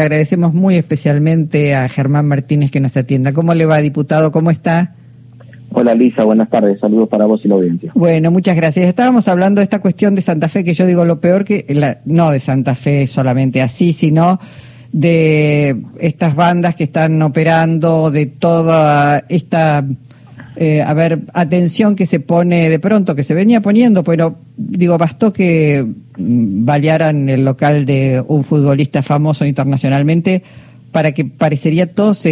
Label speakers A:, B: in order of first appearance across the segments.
A: Agradecemos muy especialmente a Germán Martínez que nos atienda. ¿Cómo le va, diputado? ¿Cómo está?
B: Hola Lisa, buenas tardes. Saludos para vos y la audiencia.
A: Bueno, muchas gracias. Estábamos hablando de esta cuestión de Santa Fe, que yo digo lo peor que, la, no de Santa Fe solamente así, sino de estas bandas que están operando, de toda esta eh, a ver, atención que se pone de pronto, que se venía poniendo, pero digo, bastó que mm, balearan el local de un futbolista famoso internacionalmente para que parecería todos,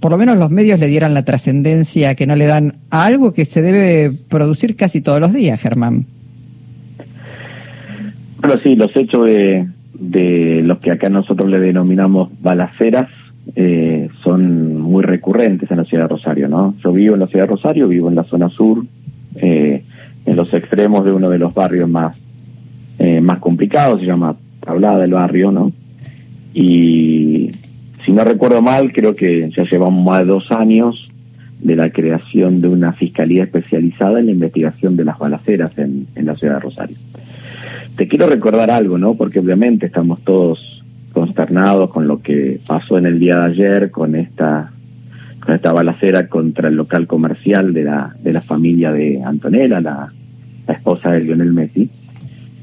A: por lo menos los medios le dieran la trascendencia que no le dan a algo que se debe producir casi todos los días, Germán.
B: Bueno, sí, los hechos de, de los que acá nosotros le denominamos balaceras eh, son muy recurrentes en la ciudad de Rosario, ¿no? Yo vivo en la ciudad de Rosario, vivo en la zona sur, eh, en los extremos de uno de los barrios más, eh, más complicados, se llama Tablada del Barrio, ¿no? Y si no recuerdo mal, creo que ya llevamos más de dos años de la creación de una fiscalía especializada en la investigación de las balaceras en, en la ciudad de Rosario. Te quiero recordar algo, ¿no? Porque obviamente estamos todos consternados con lo que pasó en el día de ayer con esta con esta balacera contra el local comercial de la de la familia de Antonella, la, esposa de Lionel Messi.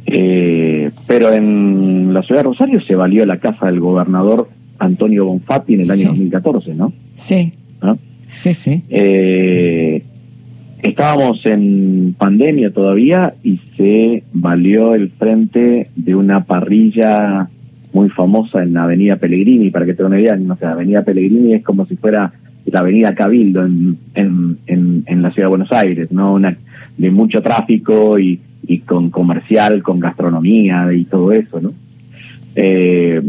B: Eh, pero en la ciudad de Rosario se valió la casa del gobernador Antonio Bonfatti en el año 2014, ¿no?
A: Sí. Sí, sí.
B: Eh, estábamos en pandemia todavía y se valió el frente de una parrilla muy famosa en la Avenida Pellegrini, para que te una idea, no sé, Avenida Pellegrini es como si fuera la Avenida Cabildo en, en, en, la ciudad de Buenos Aires, ¿no? Una, de mucho tráfico y, y con comercial, con gastronomía y todo eso, ¿no? Eh,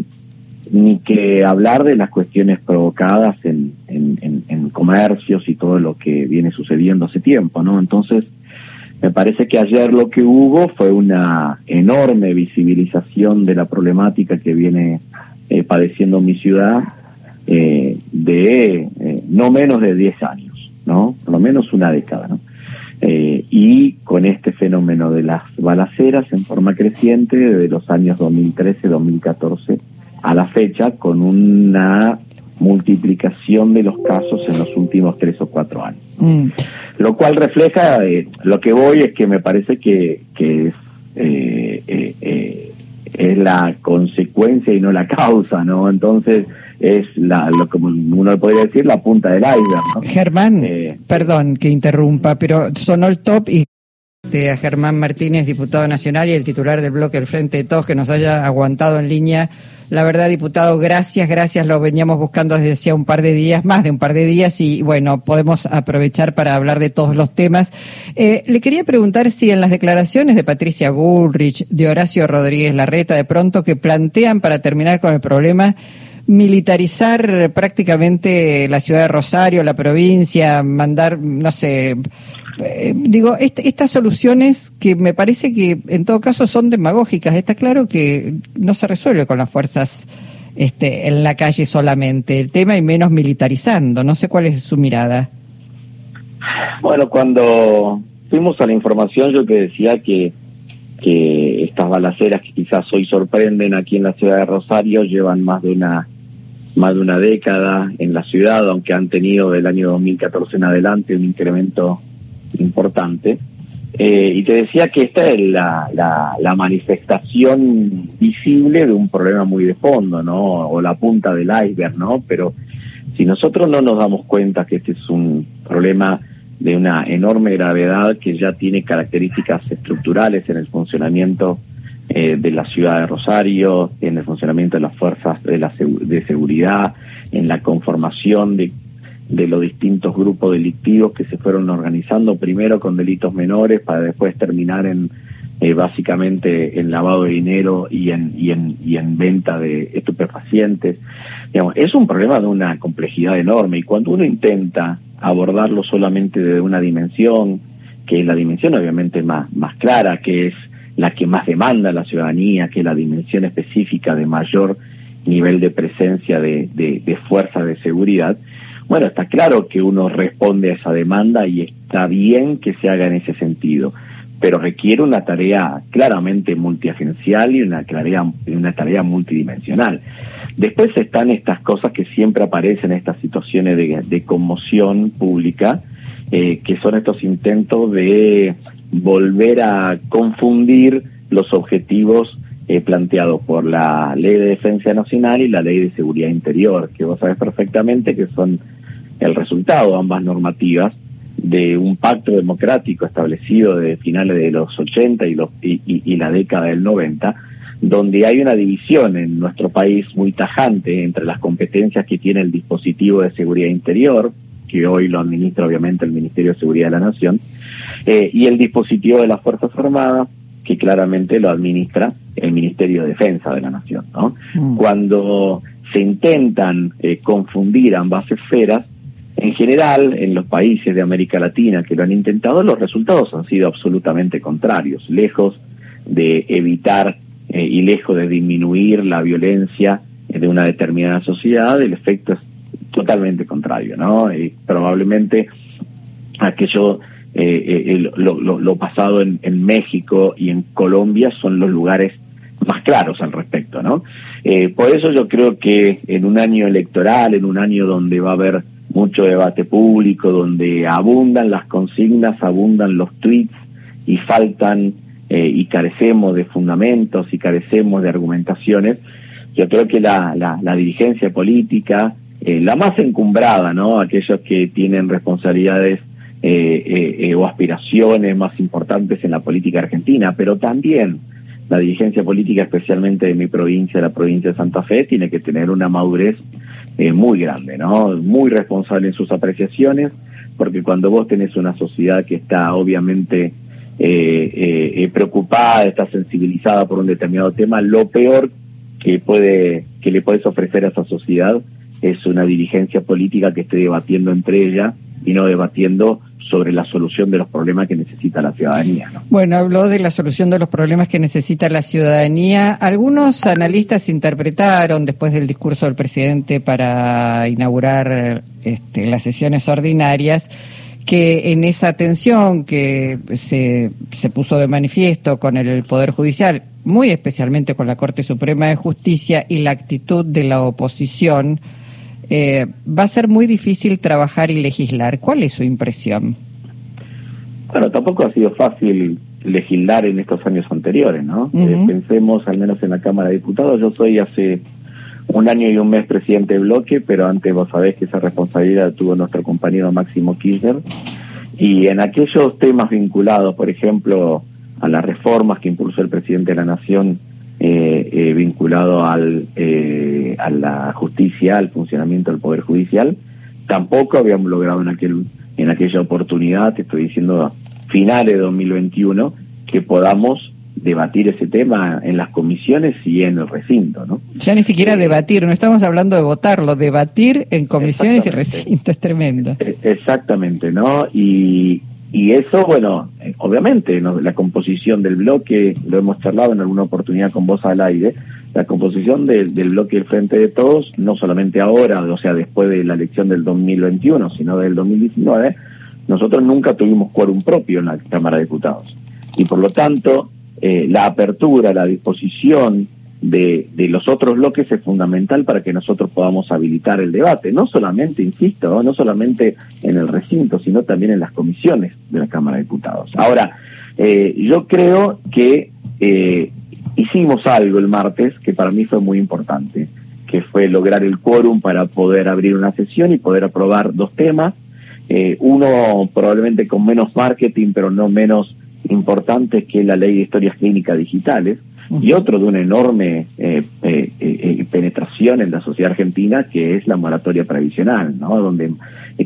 B: ni que hablar de las cuestiones provocadas en, en, comercios y todo lo que viene sucediendo hace tiempo, ¿no? Entonces, me parece que ayer lo que hubo fue una enorme visibilización de la problemática que viene eh, padeciendo mi ciudad eh, de eh, no menos de 10 años, ¿no? Por lo menos una década, ¿no? y con este fenómeno de las balaceras en forma creciente desde los años 2013-2014 a la fecha, con una multiplicación de los casos en los últimos tres o cuatro años. Mm. Lo cual refleja, eh, lo que voy es que me parece que, que es, eh, eh, es la consecuencia y no la causa, ¿no? Entonces es la, lo como uno podría decir, la punta del iceberg, ¿no?
A: Germán, perdón que interrumpa, pero sonó el top y a Germán Martínez, diputado nacional y el titular del bloque del Frente de Todos, que nos haya aguantado en línea la verdad, diputado, gracias, gracias. Lo veníamos buscando desde hacía un par de días, más de un par de días, y bueno, podemos aprovechar para hablar de todos los temas. Eh, le quería preguntar si en las declaraciones de Patricia Bullrich, de Horacio Rodríguez Larreta, de pronto que plantean para terminar con el problema, militarizar prácticamente la ciudad de Rosario, la provincia, mandar, no sé, eh, digo, estas soluciones que me parece que en todo caso son demagógicas, está claro que no se resuelve con las fuerzas este, en la calle solamente, el tema y menos militarizando, no sé cuál es su mirada.
B: Bueno, cuando fuimos a la información yo te decía que, que estas balaceras que quizás hoy sorprenden aquí en la ciudad de Rosario llevan más de una más de una década en la ciudad, aunque han tenido del año 2014 en adelante un incremento importante. Eh, y te decía que esta es la, la, manifestación visible de un problema muy de fondo, ¿no? O la punta del iceberg, ¿no? Pero si nosotros no nos damos cuenta que este es un problema de una enorme gravedad que ya tiene características estructurales en el funcionamiento eh, de la ciudad de Rosario, en el funcionamiento de las fuerzas de, la, de seguridad, en la conformación de de los distintos grupos delictivos que se fueron organizando, primero con delitos menores para después terminar en eh, básicamente en lavado de dinero y en, y en, y en venta de estupefacientes. Digamos, es un problema de una complejidad enorme y cuando uno intenta abordarlo solamente de una dimensión, que es la dimensión obviamente más, más clara, que es la que más demanda la ciudadanía, que es la dimensión específica de mayor nivel de presencia de, de, de fuerza de seguridad, bueno, está claro que uno responde a esa demanda y está bien que se haga en ese sentido. pero requiere una tarea claramente multiagencial y una tarea, una tarea multidimensional. Después están estas cosas que siempre aparecen, estas situaciones de, conmoción pública, eh, que son estos intentos de volver a confundir los objetivos eh, planteados por la Ley de Defensa Nacional y la Ley de Seguridad Interior, que vos sabés perfectamente que son el resultado, ambas normativas, de un pacto democrático establecido de finales de los 80 y, los, y, la década del 90, donde hay una división en nuestro país muy tajante entre las competencias que tiene el dispositivo de seguridad interior, que hoy lo administra obviamente el Ministerio de Seguridad de la Nación, eh, y el dispositivo de las Fuerzas Armadas, que claramente lo administra el Ministerio de Defensa de la Nación. ¿no? Mm. Cuando se intentan eh, confundir ambas esferas, en general, en los países de América Latina que lo han intentado, los resultados han sido absolutamente contrarios, lejos de evitar eh, y lejos de disminuir la violencia de una determinada sociedad, el efecto es totalmente contrario, ¿no? Y probablemente aquello, eh, eh lo, lo, pasado en, en, México y en Colombia son los lugares más claros al respecto, ¿no? Eh, por eso yo creo que en un año electoral, en un año donde va a haber mucho debate público, donde abundan las consignas, abundan los tweets y faltan eh, y carecemos de fundamentos y carecemos de argumentaciones. Yo creo que la, la, dirigencia política, eh, la más encumbrada, ¿no? Aquellos que tienen responsabilidades eh, o aspiraciones más importantes en la política argentina, pero también la dirigencia política, especialmente de mi provincia, la provincia de Santa Fe, tiene que tener una madurez eh, muy grande, ¿no? Muy responsable en sus apreciaciones, porque cuando vos tenés una sociedad que está obviamente eh, eh, preocupada, está sensibilizada por un determinado tema, lo peor que puede que le puedes ofrecer a esa sociedad es una dirigencia política que esté debatiendo entre ella y no debatiendo sobre la solución de los problemas que necesita la ciudadanía.
A: Bueno, habló de la solución de los problemas que necesita la ciudadanía. Algunos analistas interpretaron, después del discurso del presidente para inaugurar este, las sesiones ordinarias, que en esa tensión que se, se puso de manifiesto con el Poder Judicial, muy especialmente con la Corte Suprema de Justicia y la actitud de la oposición, eh, va a ser muy difícil trabajar y legislar. ¿Cuál es su impresión?
B: Bueno, tampoco ha sido fácil legislar en estos años anteriores, ¿no? Eh, pensemos al menos en la Cámara de Diputados. Yo soy hace un año y un mes presidente de bloque, pero antes vos sabés que esa responsabilidad tuvo nuestro compañero Máximo Kirchner. Y en aquellos temas vinculados, por ejemplo, a las reformas que impulsó el presidente de la Nación eh, eh, vinculado al, eh, a la justicia, al funcionamiento del Poder Judicial. Tampoco habíamos logrado en, aquel, en aquella oportunidad, te estoy diciendo finales de 2021, que podamos debatir ese tema en las comisiones y en el recinto, ¿no?
A: Ya ni siquiera debatir, no estamos hablando de votarlo, debatir en comisiones y recinto es tremendo.
B: E, exactamente, ¿no? Y, y eso, bueno, eh, obviamente, la composición del bloque, lo hemos charlado en alguna oportunidad con vos al aire, la composición del bloque del Frente de Todos, no solamente ahora, o sea, después de la elección del 2021, sino del 2019, nosotros nunca tuvimos quórum propio en la Cámara de Diputados. Y por lo tanto, eh, la apertura, la disposición, de, los otros bloques es fundamental para que nosotros podamos habilitar el debate, no solamente, insisto, no solamente en el recinto, sino también en las comisiones de la Cámara de Diputados. Ahora, eh, yo creo que eh, hicimos algo el martes que para mí fue muy importante, que fue lograr el quórum para poder abrir una sesión y poder aprobar dos temas, eh, uno probablemente con menos marketing, pero no menos importante que la ley de historias clínicas digitales, y otro de una enorme eh, eh, eh, penetración en la sociedad argentina, que es la moratoria previsional, ¿no? donde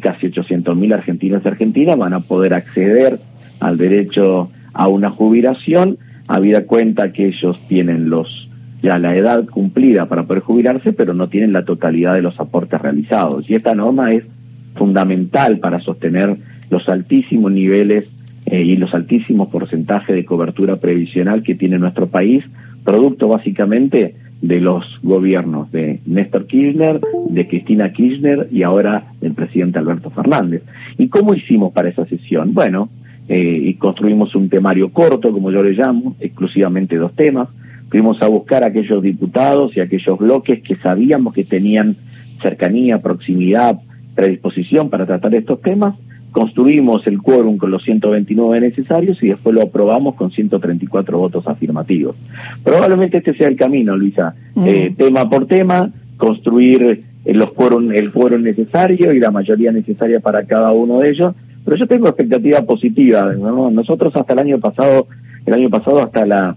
B: casi 800.000 argentinos y argentinas van a poder acceder al derecho a una jubilación, habida cuenta que ellos tienen los ya la edad cumplida para poder jubilarse, pero no tienen la totalidad de los aportes realizados. Y esta norma es fundamental para sostener los altísimos niveles eh, y los altísimos porcentajes de cobertura previsional que tiene nuestro país, producto básicamente de los gobiernos de Néstor Kirchner, de Cristina Kirchner y ahora del presidente Alberto Fernández. ¿Y cómo hicimos para esa sesión? Bueno, eh, y construimos un temario corto, como yo le llamo, exclusivamente dos temas. Fuimos a buscar a aquellos diputados y aquellos bloques que sabíamos que tenían cercanía, proximidad, predisposición para tratar estos temas. Construimos el quórum con los 129 necesarios y después lo aprobamos con 134 votos afirmativos. Probablemente este sea el camino, Luisa. Mm. Eh, tema por tema, construir los quórum, el quórum necesario y la mayoría necesaria para cada uno de ellos. Pero yo tengo expectativa positiva. Nosotros hasta el año pasado, el año pasado hasta la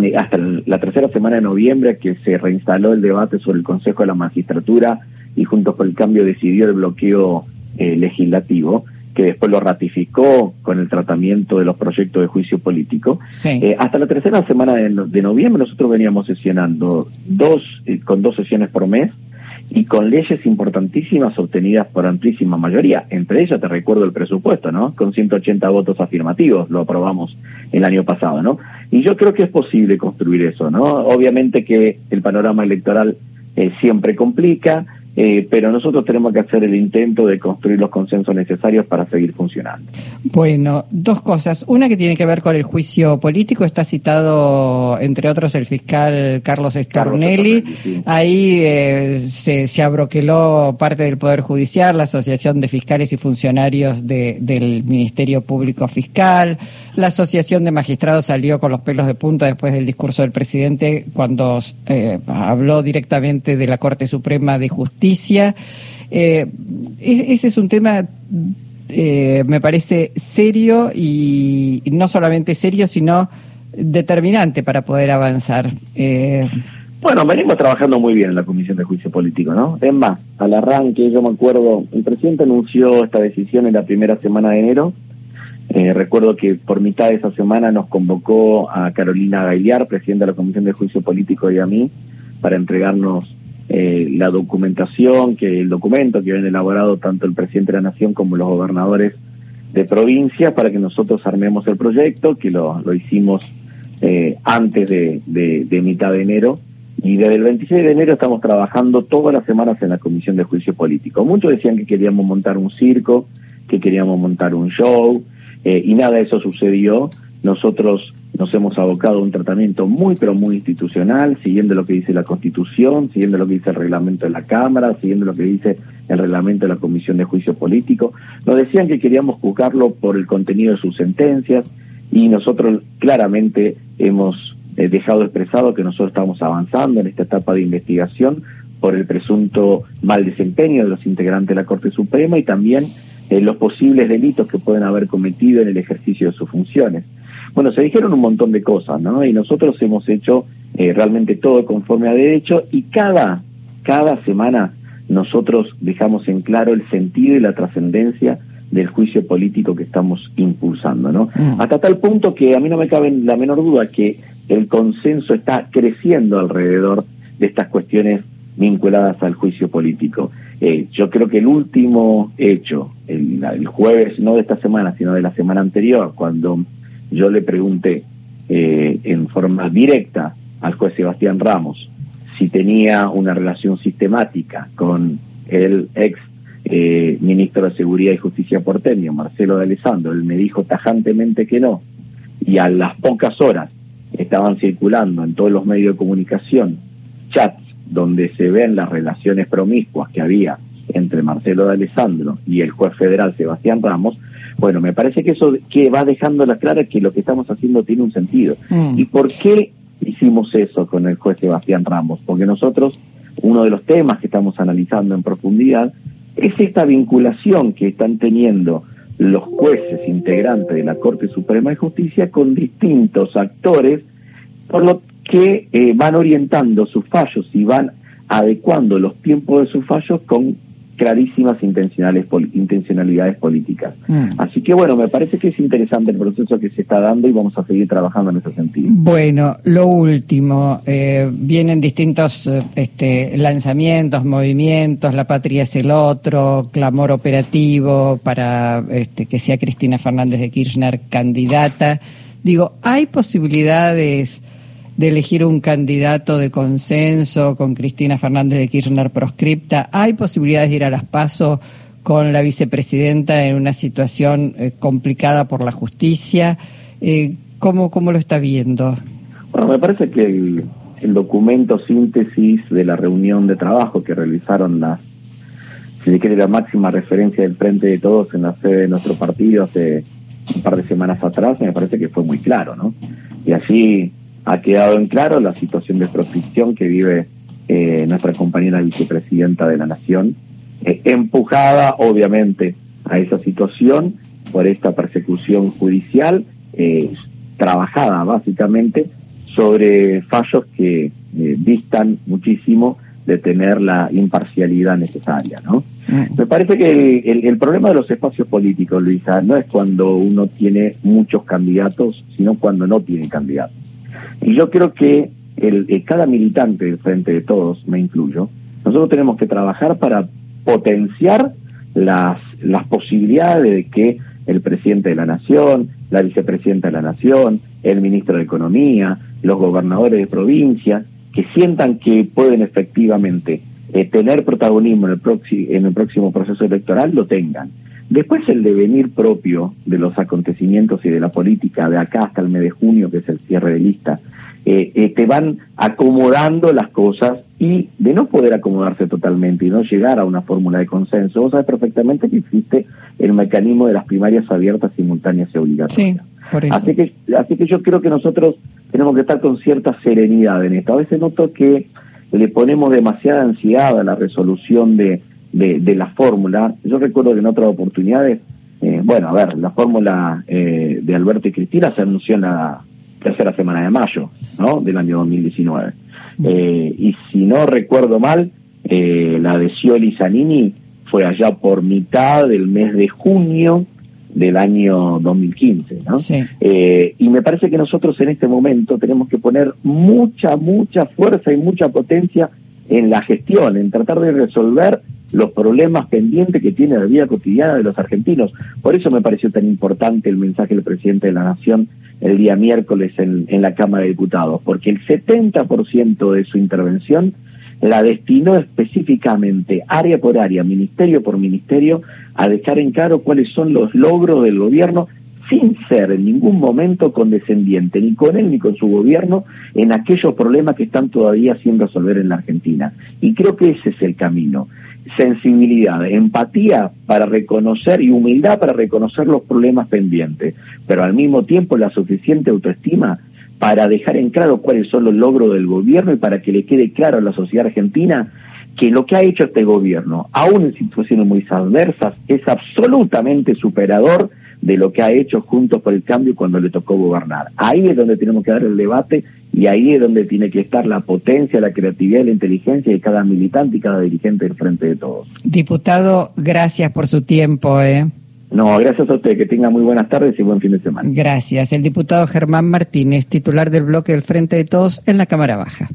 B: eh, hasta la tercera semana de noviembre que se reinstaló el debate sobre el Consejo de la Magistratura y junto con el cambio decidió el bloqueo eh, legislativo que después lo ratificó con el tratamiento de los proyectos de juicio político. Eh, hasta la tercera semana de, de, noviembre nosotros veníamos sesionando dos, con dos sesiones por mes, y con leyes importantísimas obtenidas por amplísima mayoría. Entre ellas te recuerdo el presupuesto, ¿no? Con 180 votos afirmativos lo aprobamos el año pasado, ¿no? Y yo creo que es posible construir eso, ¿no? Obviamente que el panorama electoral eh, siempre complica, eh, pero nosotros tenemos que hacer el intento de construir los consensos necesarios para seguir funcionando.
A: Bueno, dos cosas. Una que tiene que ver con el juicio político, está citado, entre otros, el fiscal Carlos Estornelli. Ahí eh, se, se, abroqueló parte del Poder Judicial, la Asociación de Fiscales y Funcionarios del Ministerio Público Fiscal. La Asociación de Magistrados salió con los pelos de punta después del discurso del presidente cuando eh, habló directamente de la Corte Suprema de Justicia Eh, ese es un tema, eh, me parece, serio y no solamente serio, sino determinante para poder avanzar.
B: Eh, bueno, venimos trabajando muy bien en la Comisión de Juicio Político, ¿no? Es más, al arranque, yo me acuerdo, el presidente anunció esta decisión en la primera semana de enero. recuerdo que por mitad de esa semana nos convocó a Carolina Gailiar, presidenta de la Comisión de Juicio Político, y a mí, para entregarnos eh, la documentación, que el documento que habían elaborado tanto el presidente de la Nación como los gobernadores de provincia para que nosotros armemos el proyecto, que lo, lo hicimos eh, antes de, de, mitad de enero. Y desde el 26 de enero estamos trabajando todas las semanas en la Comisión de Juicio Político. Muchos decían que queríamos montar un circo, que queríamos montar un show, eh, y nada de eso sucedió. Nosotros nos hemos abocado a un tratamiento muy, pero muy institucional, siguiendo lo que dice la Constitución, siguiendo lo que dice el reglamento de la Cámara, siguiendo lo que dice el reglamento de la Comisión de Juicio Político. Nos decían que queríamos juzgarlo por el contenido de sus sentencias y nosotros claramente hemos eh, dejado expresado que nosotros estamos avanzando en esta etapa de investigación por el presunto mal desempeño de los integrantes de la Corte Suprema y también eh, los posibles delitos que pueden haber cometido en el ejercicio de sus funciones. Bueno, se dijeron un montón de cosas, ¿no? Y nosotros hemos hecho eh, realmente todo conforme a derecho y cada, cada semana nosotros dejamos en claro el sentido y la trascendencia del juicio político que estamos impulsando, ¿no? Mm. Hasta tal punto que a mí no me cabe la menor duda que el consenso está creciendo alrededor de estas cuestiones vinculadas al juicio político. Eh, yo creo que el último hecho, el, el, jueves, no de esta semana, sino de la semana anterior, cuando yo le pregunté eh, en forma directa al juez Sebastián Ramos si tenía una relación sistemática con el ex eh, ministro de Seguridad y Justicia porteño, Marcelo de Alessandro. Él me dijo tajantemente que no. Y a las pocas horas estaban circulando en todos los medios de comunicación chats donde se ven las relaciones promiscuas que había entre Marcelo de Alessandro y el juez federal Sebastián Ramos, bueno, me parece que eso que va dejando la clara que lo que estamos haciendo tiene un sentido. Mm. ¿Y por qué hicimos eso con el juez Sebastián Ramos? Porque nosotros, uno de los temas que estamos analizando en profundidad es esta vinculación que están teniendo los jueces integrantes de la Corte Suprema de Justicia con distintos actores, por lo que eh, van orientando sus fallos y van adecuando los tiempos de sus fallos con clarísimas intencionales, intencionalidades políticas. Mm. Así que bueno, me parece que es interesante el proceso que se está dando y vamos a seguir trabajando en ese sentido.
A: Bueno, lo último, eh, vienen distintos este, lanzamientos, movimientos, La Patria es el otro, clamor operativo para este, que sea Cristina Fernández de Kirchner candidata. Digo, ¿hay posibilidades de elegir un candidato de consenso con Cristina Fernández de Kirchner proscripta? ¿Hay posibilidades de ir a las pasos con la vicepresidenta en una situación eh, complicada por la justicia. Eh, ¿cómo, ¿Cómo lo está viendo?
B: Bueno, me parece que el, documento síntesis de la reunión de trabajo que realizaron las, si se quiere, la máxima referencia del Frente de Todos en la sede de nuestro partido hace un par de semanas atrás, me parece que fue muy claro, ¿no? Y así ha quedado en claro la situación de proscripción que vive eh, nuestra compañera vicepresidenta de la Nación, eh, empujada obviamente a esa situación por esta persecución judicial, eh, trabajada básicamente sobre fallos que distan muchísimo de tener la imparcialidad necesaria, ¿no? Mm. Me parece que el, el, problema de los espacios políticos, Luisa, no es cuando uno tiene muchos candidatos, sino cuando no tiene candidatos. Y yo creo que el, el, cada militante del Frente de Todos, me incluyo, nosotros tenemos que trabajar para potenciar las, las posibilidades de que el presidente de la Nación, la vicepresidenta de la Nación, el ministro de Economía, los gobernadores de provincia, que sientan que pueden efectivamente eh, tener protagonismo en el, en el próximo proceso electoral, lo tengan. Después el devenir propio de los acontecimientos y de la política de acá hasta el mes de junio, que es el cierre de lista, eh, eh, te van acomodando las cosas y de no poder acomodarse totalmente y no llegar a una fórmula de consenso, vos sabes perfectamente que existe el mecanismo de las primarias abiertas, simultáneas y obligatorias.
A: Sí, por eso.
B: Así que, así que yo creo que nosotros tenemos que estar con cierta serenidad en esto. A veces noto que le ponemos demasiada ansiedad a la resolución de, de, de la fórmula. Yo recuerdo que en otras oportunidades, eh, bueno, a ver, la fórmula eh, de Alberto y Cristina se anunció en la tercera semana de mayo, ¿no? Del año 2019. Eh, y si no recuerdo mal, eh, la de Scioli Zanini fue allá por mitad del mes de junio del año 2015, ¿no?
A: Sí.
B: Eh, y me parece que nosotros en este momento tenemos que poner mucha, mucha fuerza y mucha potencia en la gestión, en tratar de resolver los problemas pendientes que tiene la vida cotidiana de los argentinos. Por eso me pareció tan importante el mensaje del presidente de la Nación el día miércoles en, la Cámara de Diputados, porque el 70% de su intervención la destinó específicamente, área por área, ministerio por ministerio, a dejar en claro cuáles son los logros del gobierno sin ser en ningún momento condescendiente, ni con él ni con su gobierno, en aquellos problemas que están todavía sin resolver en la Argentina. Y creo que ese es el camino. Sensibilidad, empatía para reconocer y humildad para reconocer los problemas pendientes, pero al mismo tiempo la suficiente autoestima para dejar en claro cuáles son los logros del gobierno y para que le quede claro a la sociedad argentina que lo que ha hecho este gobierno, aún en situaciones muy adversas, es absolutamente superador de lo que ha hecho Juntos por el Cambio cuando le tocó gobernar. Ahí es donde tenemos que dar el debate y ahí es donde tiene que estar la potencia, la creatividad y la inteligencia de cada militante y cada dirigente del frente de todos.
A: Diputado, gracias por su tiempo. ¿eh?
B: No, gracias a usted. Que tenga muy buenas tardes y buen fin de semana.
A: Gracias. El diputado Germán Martínez, titular del bloque del Frente de Todos en la Cámara Baja.